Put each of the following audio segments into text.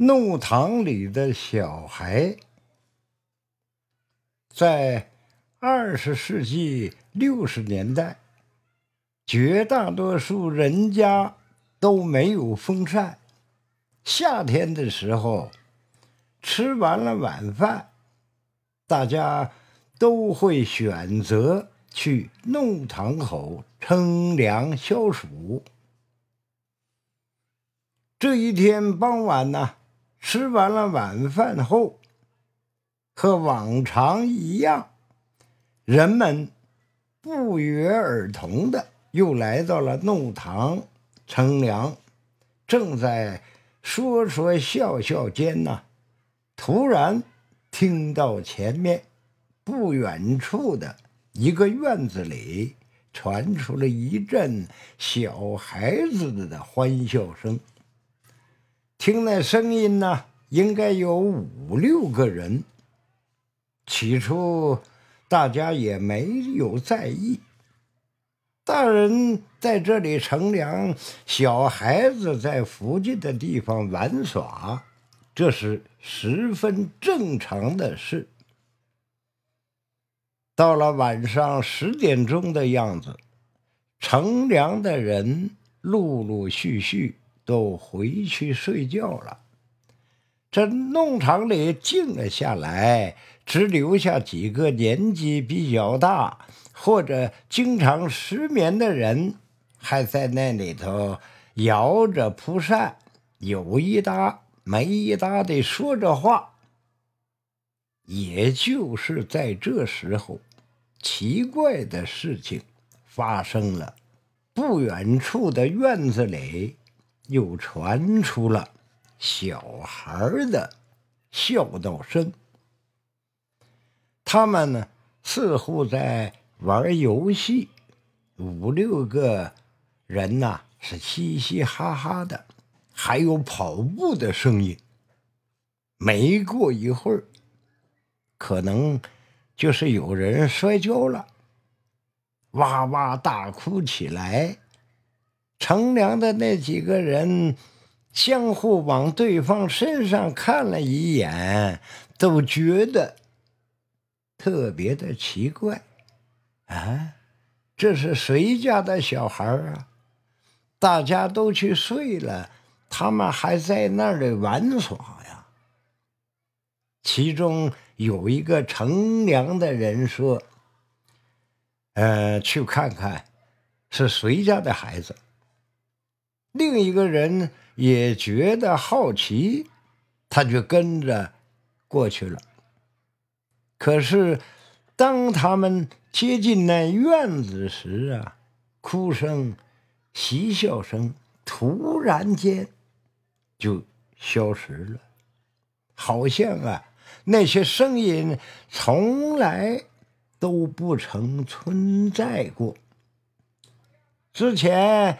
弄堂里的小孩，在二十世纪六十年代，绝大多数人家都没有风扇。夏天的时候，吃完了晚饭，大家都会选择去弄堂口乘凉消暑。这一天傍晚呢。吃完了晚饭后，和往常一样，人们不约而同的又来到了弄堂乘凉。正在说说笑笑间呢，突然听到前面不远处的一个院子里传出了一阵小孩子的欢笑声。听那声音呢，应该有五六个人。起初，大家也没有在意。大人在这里乘凉，小孩子在附近的地方玩耍，这是十分正常的事。到了晚上十点钟的样子，乘凉的人陆陆续续。都回去睡觉了。这弄堂里静了下来，只留下几个年纪比较大或者经常失眠的人，还在那里头摇着蒲扇，有一搭没一搭的说着话。也就是在这时候，奇怪的事情发生了。不远处的院子里。又传出了小孩的笑闹声。他们呢，似乎在玩游戏。五六个人呐，是嘻嘻哈哈的，还有跑步的声音。没过一会儿，可能就是有人摔跤了，哇哇大哭起来。乘凉的那几个人相互往对方身上看了一眼，都觉得特别的奇怪。啊，这是谁家的小孩啊？大家都去睡了，他们还在那里玩耍呀。其中有一个乘凉的人说：“呃，去看看是谁家的孩子。”另一个人也觉得好奇，他就跟着过去了。可是，当他们接近那院子时啊，哭声、嬉笑声突然间就消失了，好像啊，那些声音从来都不曾存在过。之前。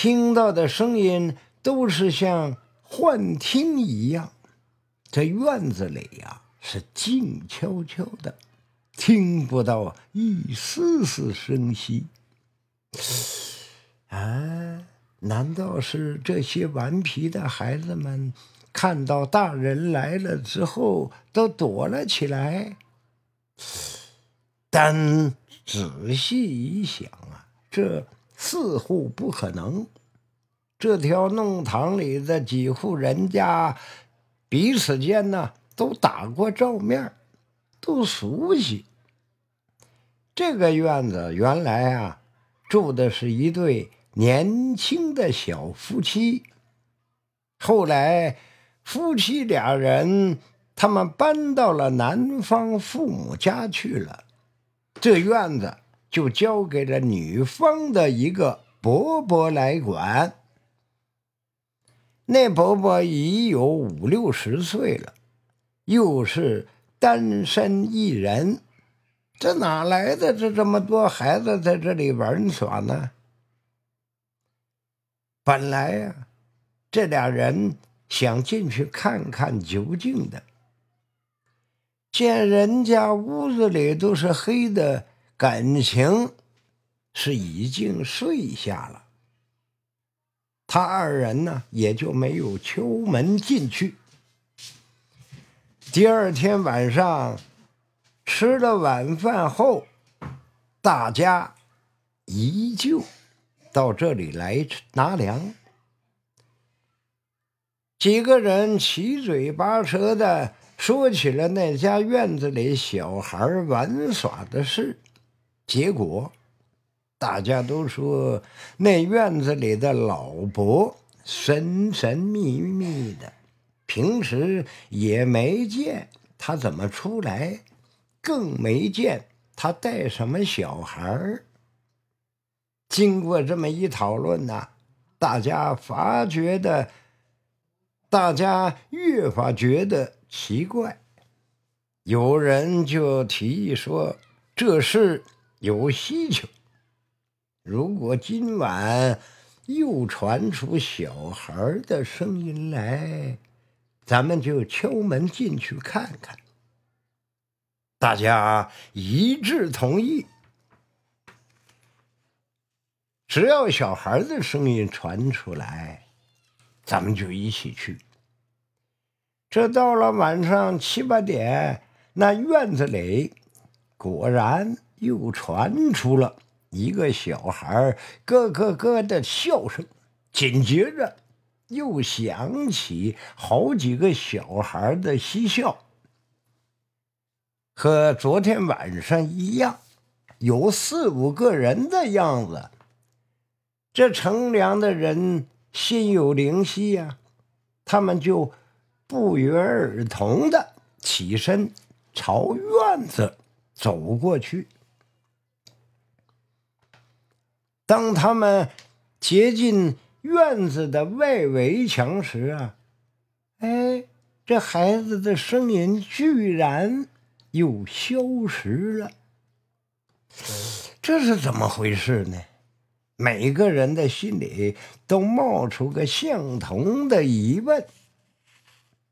听到的声音都是像幻听一样，这院子里呀是静悄悄的，听不到一丝丝声息。啊，难道是这些顽皮的孩子们看到大人来了之后都躲了起来？但仔细一想啊，这……似乎不可能。这条弄堂里的几户人家，彼此间呢都打过照面，都熟悉。这个院子原来啊住的是一对年轻的小夫妻，后来夫妻俩人他们搬到了男方父母家去了，这院子。就交给了女方的一个伯伯来管。那伯伯已有五六十岁了，又是单身一人，这哪来的这这么多孩子在这里玩耍呢？本来呀，这俩人想进去看看究竟的，见人家屋子里都是黑的。感情是已经睡下了，他二人呢也就没有敲门进去。第二天晚上吃了晚饭后，大家依旧到这里来拿粮。几个人七嘴八舌的说起了那家院子里小孩玩耍的事，结果大家都说那院子里的老伯神神秘秘的，平时也没见他怎么出来，更没见他带什么小孩经过这么一讨论呢，大家发觉的。大家越发觉得奇怪，有人就提议说：“这事有蹊跷。如果今晚又传出小孩的声音来，咱们就敲门进去看看。”大家一致同意，只要小孩的声音传出来。咱们就一起去。这到了晚上七八点，那院子里果然又传出了一个小孩咯咯咯的笑声，紧接着又响起好几个小孩的嬉笑，和昨天晚上一样，有四五个人的样子。这乘凉的人。心有灵犀呀，他们就不约而同的起身朝院子走过去。当他们接近院子的外围墙时啊，哎，这孩子的声音居然又消失了，这是怎么回事呢？每个人的心里都冒出个相同的疑问：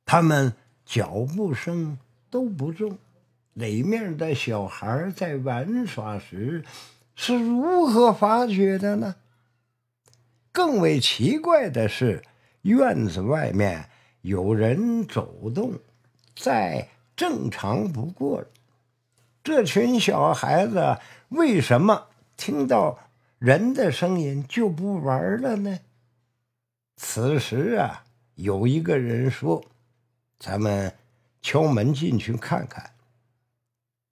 他们脚步声都不重，里面的小孩在玩耍时是如何发觉的呢？更为奇怪的是，院子外面有人走动，再正常不过了。这群小孩子为什么听到？人的声音就不玩了呢。此时啊，有一个人说：“咱们敲门进去看看。”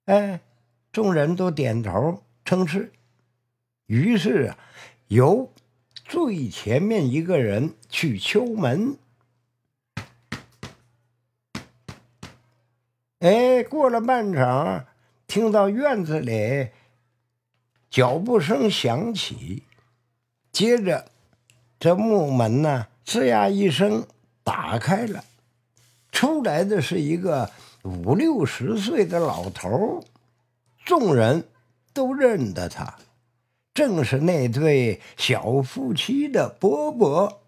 哎，众人都点头称是。于是啊，由最前面一个人去敲门。哎，过了半晌，听到院子里。脚步声响起，接着这木门呢，吱呀一声打开了，出来的是一个五六十岁的老头众人都认得他，正是那对小夫妻的伯伯。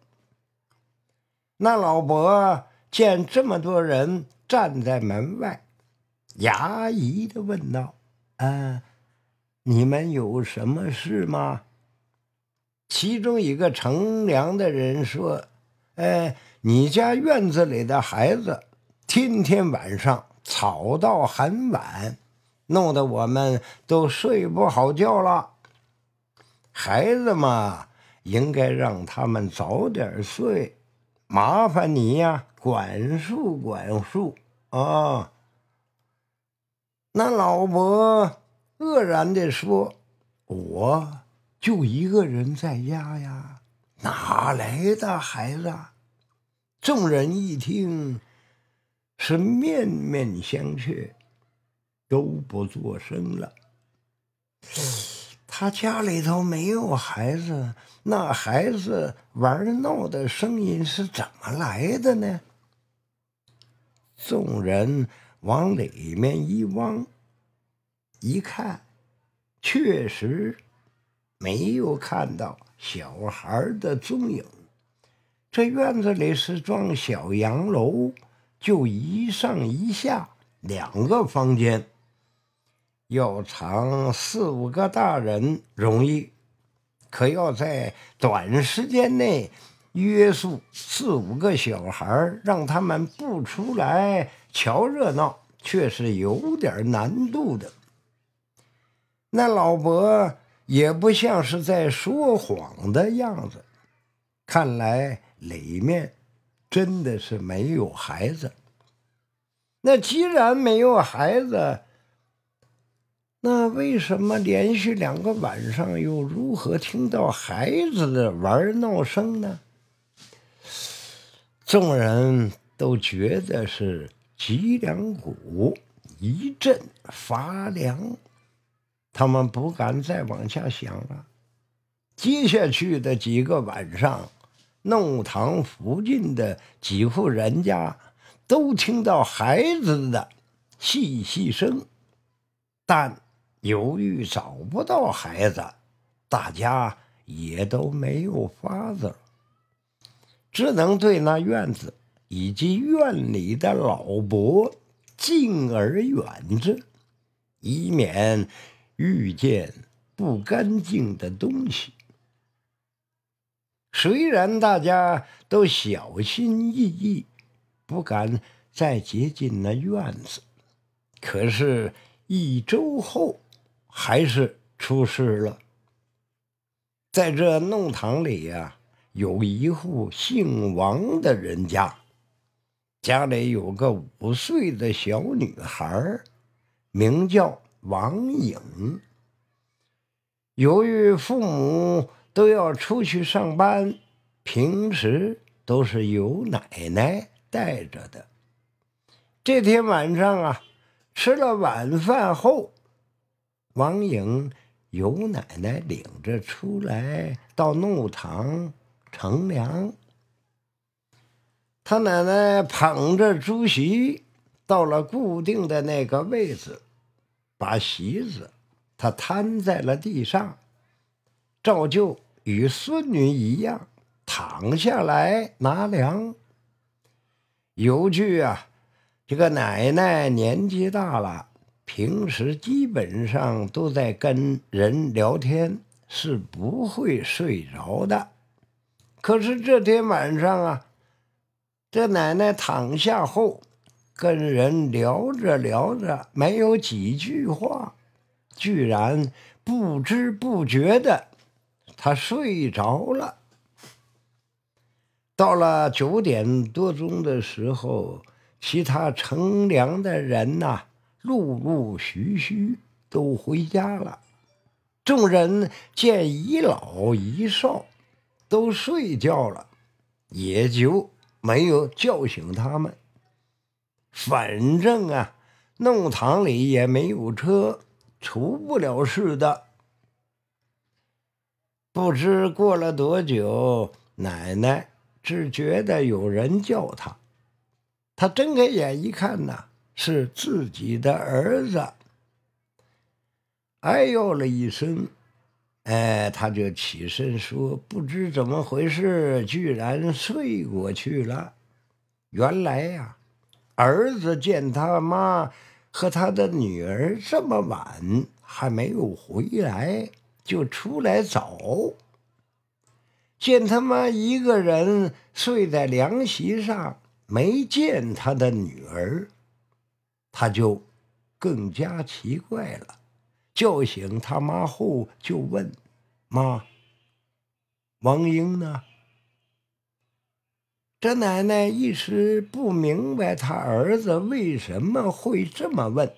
那老伯见这么多人站在门外，压抑的问道：“嗯？”你们有什么事吗？其中一个乘凉的人说：“哎，你家院子里的孩子天天晚上吵到很晚，弄得我们都睡不好觉了。孩子嘛，应该让他们早点睡，麻烦你呀，管束管束啊。”那老伯。愕然地说：“我就一个人在家呀，哪来的孩子？”众人一听，是面面相觑，都不作声了。他家里头没有孩子，那孩子玩闹的声音是怎么来的呢？众人往里面一望。一看，确实没有看到小孩的踪影。这院子里是幢小洋楼，就一上一下两个房间，要藏四五个大人容易，可要在短时间内约束四五个小孩，让他们不出来瞧热闹，却是有点难度的。那老伯也不像是在说谎的样子，看来里面真的是没有孩子。那既然没有孩子，那为什么连续两个晚上又如何听到孩子的玩闹声呢？众人都觉得是脊梁骨一阵发凉，他们不敢再往下想了。接下去的几个晚上，弄堂附近的几户人家都听到孩子的细细声，但由于找不到孩子，大家也都没有法子。只能对那院子以及院里的老伯敬而远之，以免遇见不干净的东西。虽然大家都小心翼翼，不敢再接近那院子，可是，一周后还是出事了。在这弄堂里呀。有一户姓王的人家，家里有个五岁的小女孩，名叫王颖。由于父母都要出去上班，平时都是由奶奶带着的。这天晚上啊，吃了晚饭后，王颖由奶奶领着出来到弄堂。乘凉，他奶奶捧着竹席到了固定的那个位置，把席子他摊在了地上，照旧与孙女一样躺下来拿粮。有句啊，这个奶奶年纪大了，平时基本上都在跟人聊天，是不会睡着的。可是这天晚上啊，这奶奶躺下后，跟人聊着聊着，没有几句话，居然不知不觉的，她睡着了。到了九点多钟的时候，其他乘凉的人呐，陆陆续续都回家了。众人见一老一少。都睡觉了，也就没有叫醒他们。反正啊，弄堂里也没有车，出不了事的。不知过了多久，奶奶只觉得有人叫她，她睁开眼一看呢，是自己的儿子。哎呦了一声。哎，他就起身说：“不知怎么回事，居然睡过去了。原来呀，儿子见他妈和他的女儿这么晚还没有回来，就出来找。见他妈一个人睡在凉席上，没见他的女儿，他就更加奇怪了。”叫醒他妈后，就问：“妈，王英呢？”这奶奶一时不明白他儿子为什么会这么问。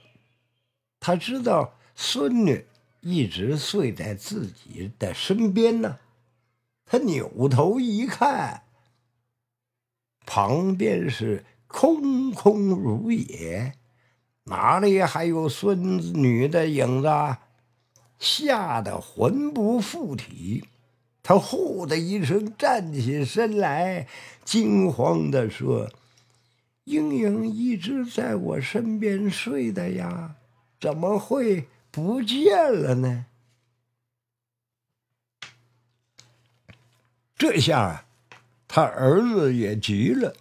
他知道孙女一直睡在自己的身边呢。他扭头一看，旁边是空空如也。哪里还有孙女的影子？吓得魂不附体，他呼的一声站起身来，惊慌地说：“英英一直在我身边睡的呀，怎么会不见了呢？”这下，他儿子也急了，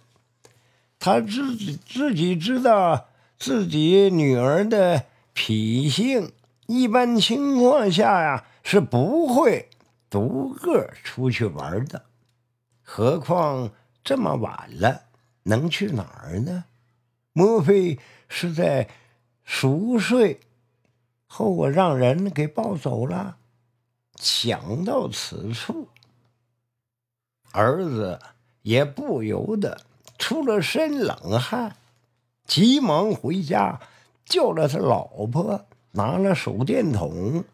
他自己自己知道。自己女儿的脾性，一般情况下呀是不会独个出去玩的。何况这么晚了，能去哪儿呢？莫非是在熟睡后，我让人给抱走了？想到此处，儿子也不由得出了身冷汗，急忙回家叫了他老婆，拿了手电筒。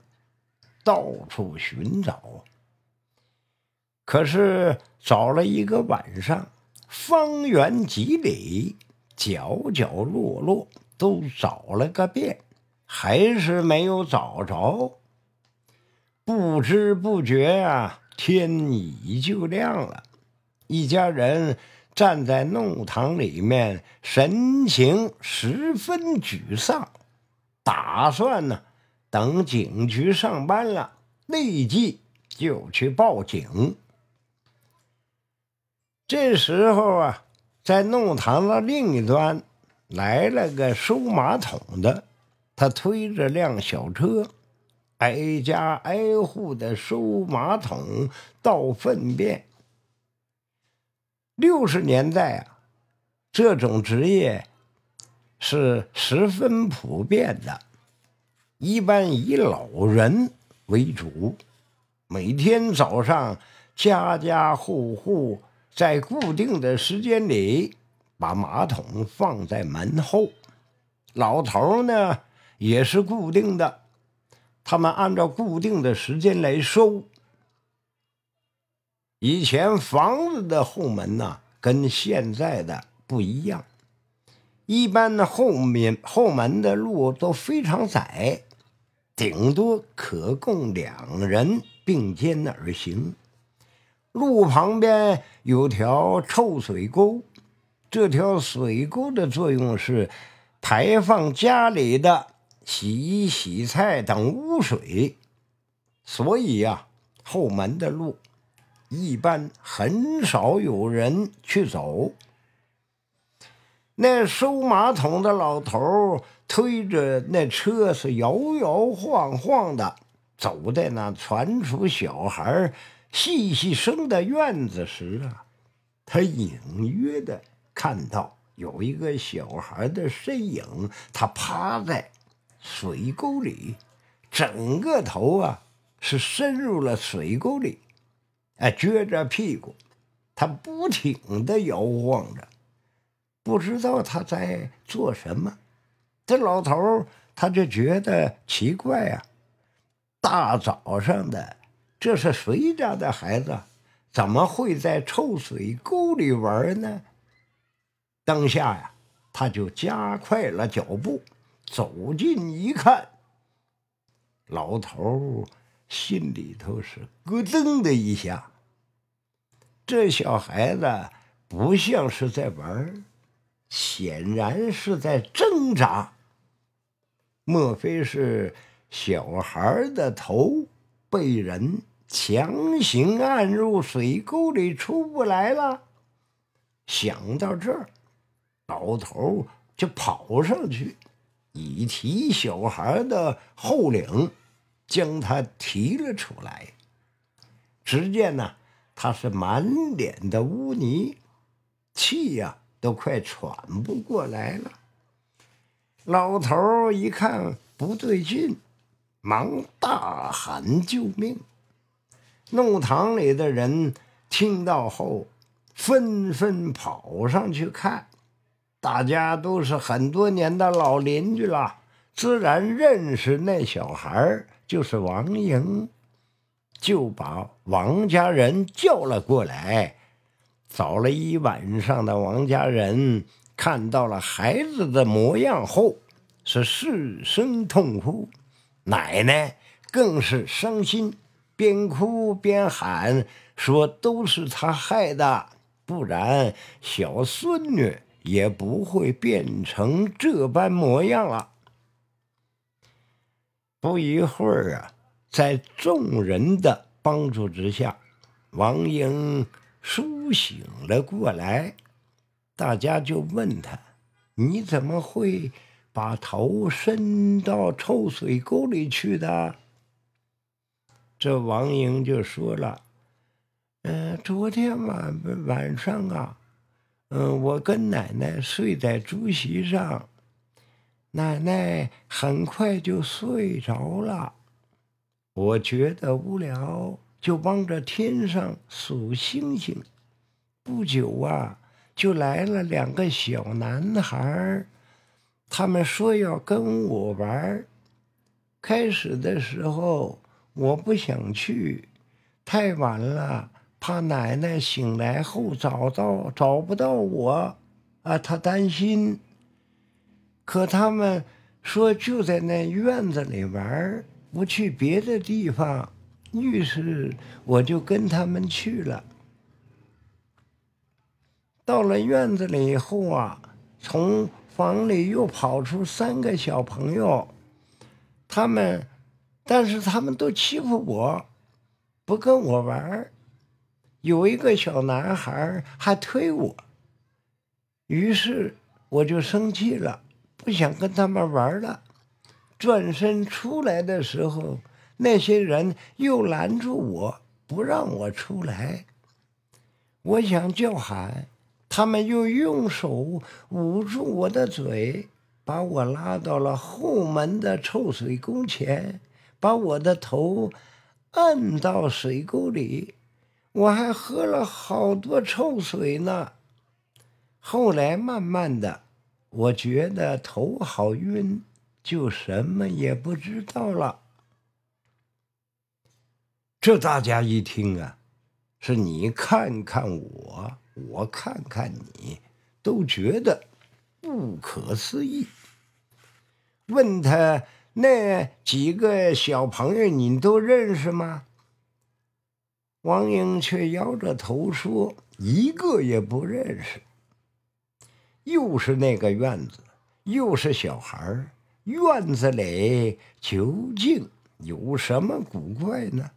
到处寻找，可是找了一个晚上，方圆几里，角角落落都找了个遍，还是没有找着。不知不觉啊，天已就亮了。一家人站在弄堂里面，神情十分沮丧，打算呢。等警局上班了，立即就去报警。这时候啊，在弄堂的另一端来了个收马桶的，他推着辆小车，挨家挨户的收马桶倒粪便。六十年代啊，这种职业是十分普遍的。一般以老人为主，每天早上家家户户在固定的时间里把马桶放在门后，老头呢也是固定的，他们按照固定的时间来收。以前房子的后门呢跟现在的不一样，一般的后面后门的路都非常窄。顶多可供两人并肩而行。路旁边有条臭水沟，这条水沟的作用是排放家里的洗衣、洗菜等污水，所以呀，后门的路一般很少有人去走。那收马桶的老头推着那车是摇摇晃晃的走在那传出小孩细细声的院子时啊，他隐约的看到有一个小孩的身影，他趴在水沟里，整个头啊是深入了水沟里，哎，撅着屁股，他不停的摇晃着。不知道他在做什么，这老头他就觉得奇怪呀。大早上的，这是谁家的孩子？怎么会在臭水沟里玩呢？当下呀，他就加快了脚步，走近一看，老头心里头是咯噔的一下。这小孩子不像是在玩。显然是在挣扎，莫非是小孩的头被人强行按入水沟里出不来了？想到这儿，老头就跑上去，一提小孩的后领，将他提了出来。只见呢，他是满脸的污泥，气呀！都快喘不过来了。老头一看不对劲，忙大喊救命。弄堂里的人听到后，纷纷跑上去看。大家都是很多年的老邻居了，自然认识那小孩就是王莹，就把王家人叫了过来。找了一晚上的王家人看到了孩子的模样后，是失声痛哭，奶奶更是伤心，边哭边喊说：“都是他害的，不然小孙女也不会变成这般模样了。”不一会儿啊，在众人的帮助之下，王英。苏醒了过来，大家就问他：“你怎么会把头伸到臭水沟里去的？”这王英就说了：“嗯，昨天晚晚上啊，嗯，我跟奶奶睡在竹席上，奶奶很快就睡着了。我觉得无聊，就望着天上数星星。不久啊，就来了两个小男孩，他们说要跟我玩。开始的时候，我不想去，太晚了。怕奶奶醒来后找到找不到我，啊，他担心。可他们说就在那院子里玩，不去别的地方，于是我就跟他们去了。到了院子里以后啊，从房里又跑出三个小朋友，他们，但是他们都欺负我，不跟我玩。有一个小男孩还推我，于是我就生气了，不想跟他们玩了。转身出来的时候，那些人又拦住我，不让我出来。我想叫喊，他们又用手捂住我的嘴，把我拉到了后门的臭水沟前，把我的头按到水沟里。我还喝了好多臭水呢。后来慢慢的，我觉得头好晕，就什么也不知道了。这大家一听啊，是你看看我，我看看你，都觉得不可思议。问他那几个小朋友，你都认识吗？王英却摇着头说：“一个也不认识。又是那个院子，又是小孩院子里究竟有什么古怪呢？”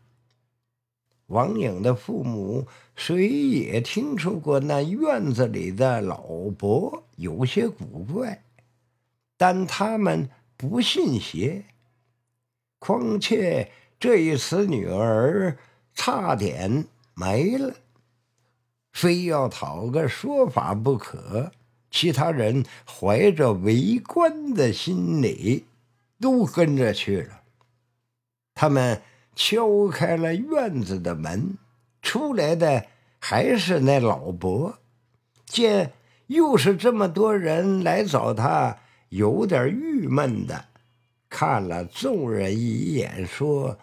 王颖的父母谁也听说过那院子里的老伯有些古怪，但他们不信邪。况且这一次女儿。差点没了，非要讨个说法不可。其他人怀着围观的心理，都跟着去了。他们敲开了院子的门，出来的还是那老伯。见又是这么多人来找他，有点郁闷的，看了众人一眼，说。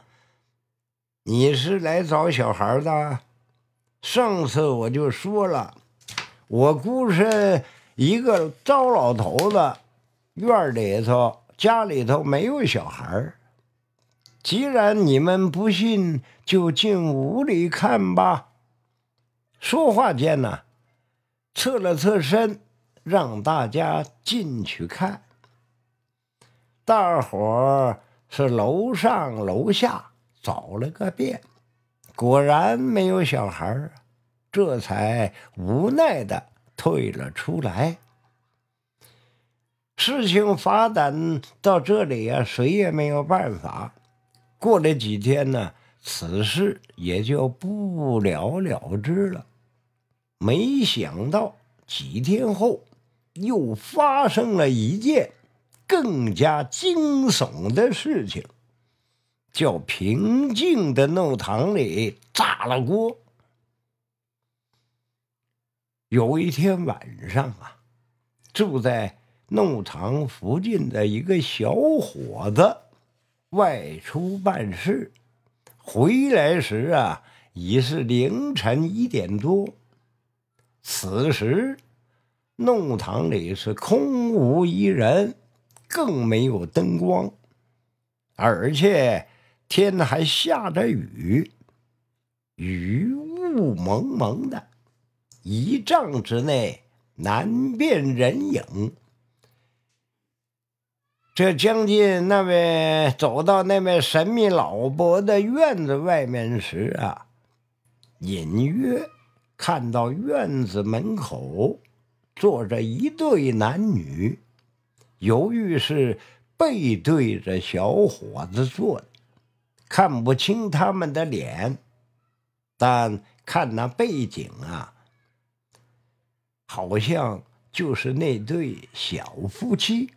你是来找小孩的？上次我就说了，我孤身一个糟老头子，院里头、家里头没有小孩既然你们不信，就进屋里看吧。说话间呢，侧了侧身，让大家进去看。大伙儿是楼上楼下。找了个遍，果然没有小孩，这才无奈的退了出来。事情发展到这里呀，谁也没有办法。过了几天呢，此事也就不了了之了。没想到几天后，又发生了一件更加惊悚的事情。叫平静的弄堂里炸了锅。有一天晚上啊，住在弄堂附近的一个小伙子外出办事，回来时啊已是凌晨一点多。此时弄堂里是空无一人，更没有灯光，而且。天还下着雨，雨雾蒙蒙的，一丈之内难辨人影。这将近那位走到那位神秘老伯的院子外面时啊，隐约看到院子门口坐着一对男女，由于是背对着小伙子坐的。看不清他们的脸，但看那背景啊，好像就是那对小夫妻，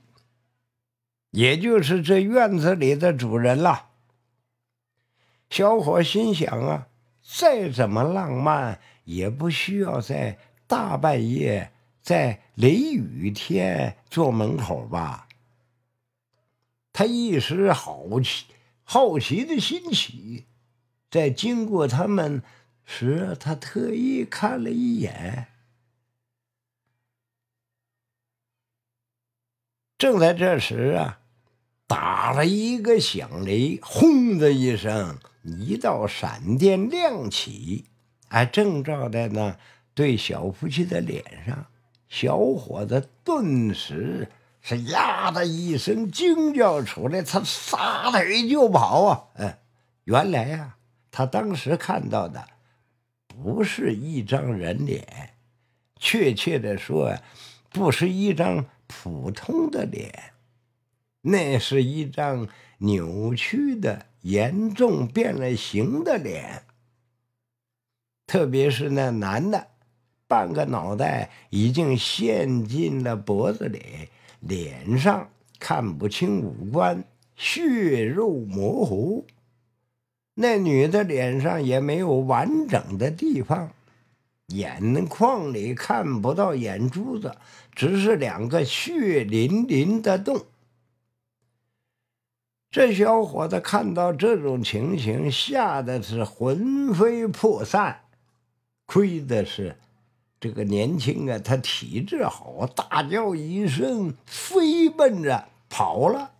也就是这院子里的主人了。小伙心想啊，再怎么浪漫，也不需要在大半夜在雷雨天坐门口吧。他一时好奇，好奇的心起。在经过他们时，他特意看了一眼。正在这时啊，打了一个响雷，轰的一声，一道闪电亮起，哎，正照在那对小夫妻的脸上。小伙子顿时是呀的一声惊叫出来，他撒腿就跑啊！哎，原来呀。他当时看到的不是一张人脸，确切的说，不是一张普通的脸，那是一张扭曲的、严重变了形的脸。特别是那男的，半个脑袋已经陷进了脖子里，脸上看不清五官，血肉模糊。那女的脸上也没有完整的地方，眼眶里看不到眼珠子，只是两个血淋淋的洞。这小伙子看到这种情形，吓得是魂飞魄散。亏的是这个年轻啊，他体质好，大叫一声，飞奔着跑了。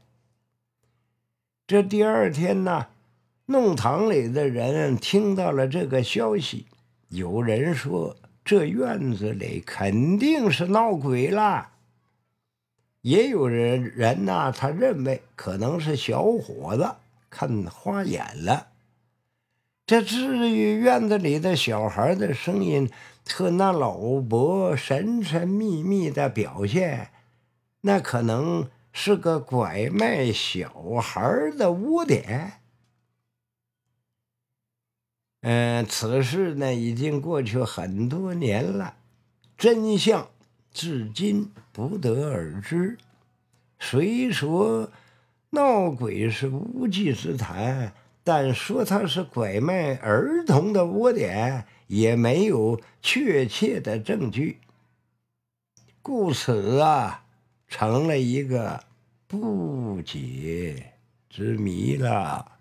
这第二天呢？弄堂里的人听到了这个消息，有人说这院子里肯定是闹鬼了，也有人人呐，他认为可能是小伙子看花眼了。这至于院子里的小孩的声音和那老伯神神秘秘的表现，那可能是个拐卖小孩的窝点。嗯，此事呢已经过去很多年了，真相至今不得而知。虽说闹鬼是无稽之谈，但说他是拐卖儿童的窝点，也没有确切的证据，故此啊，成了一个不解之谜了。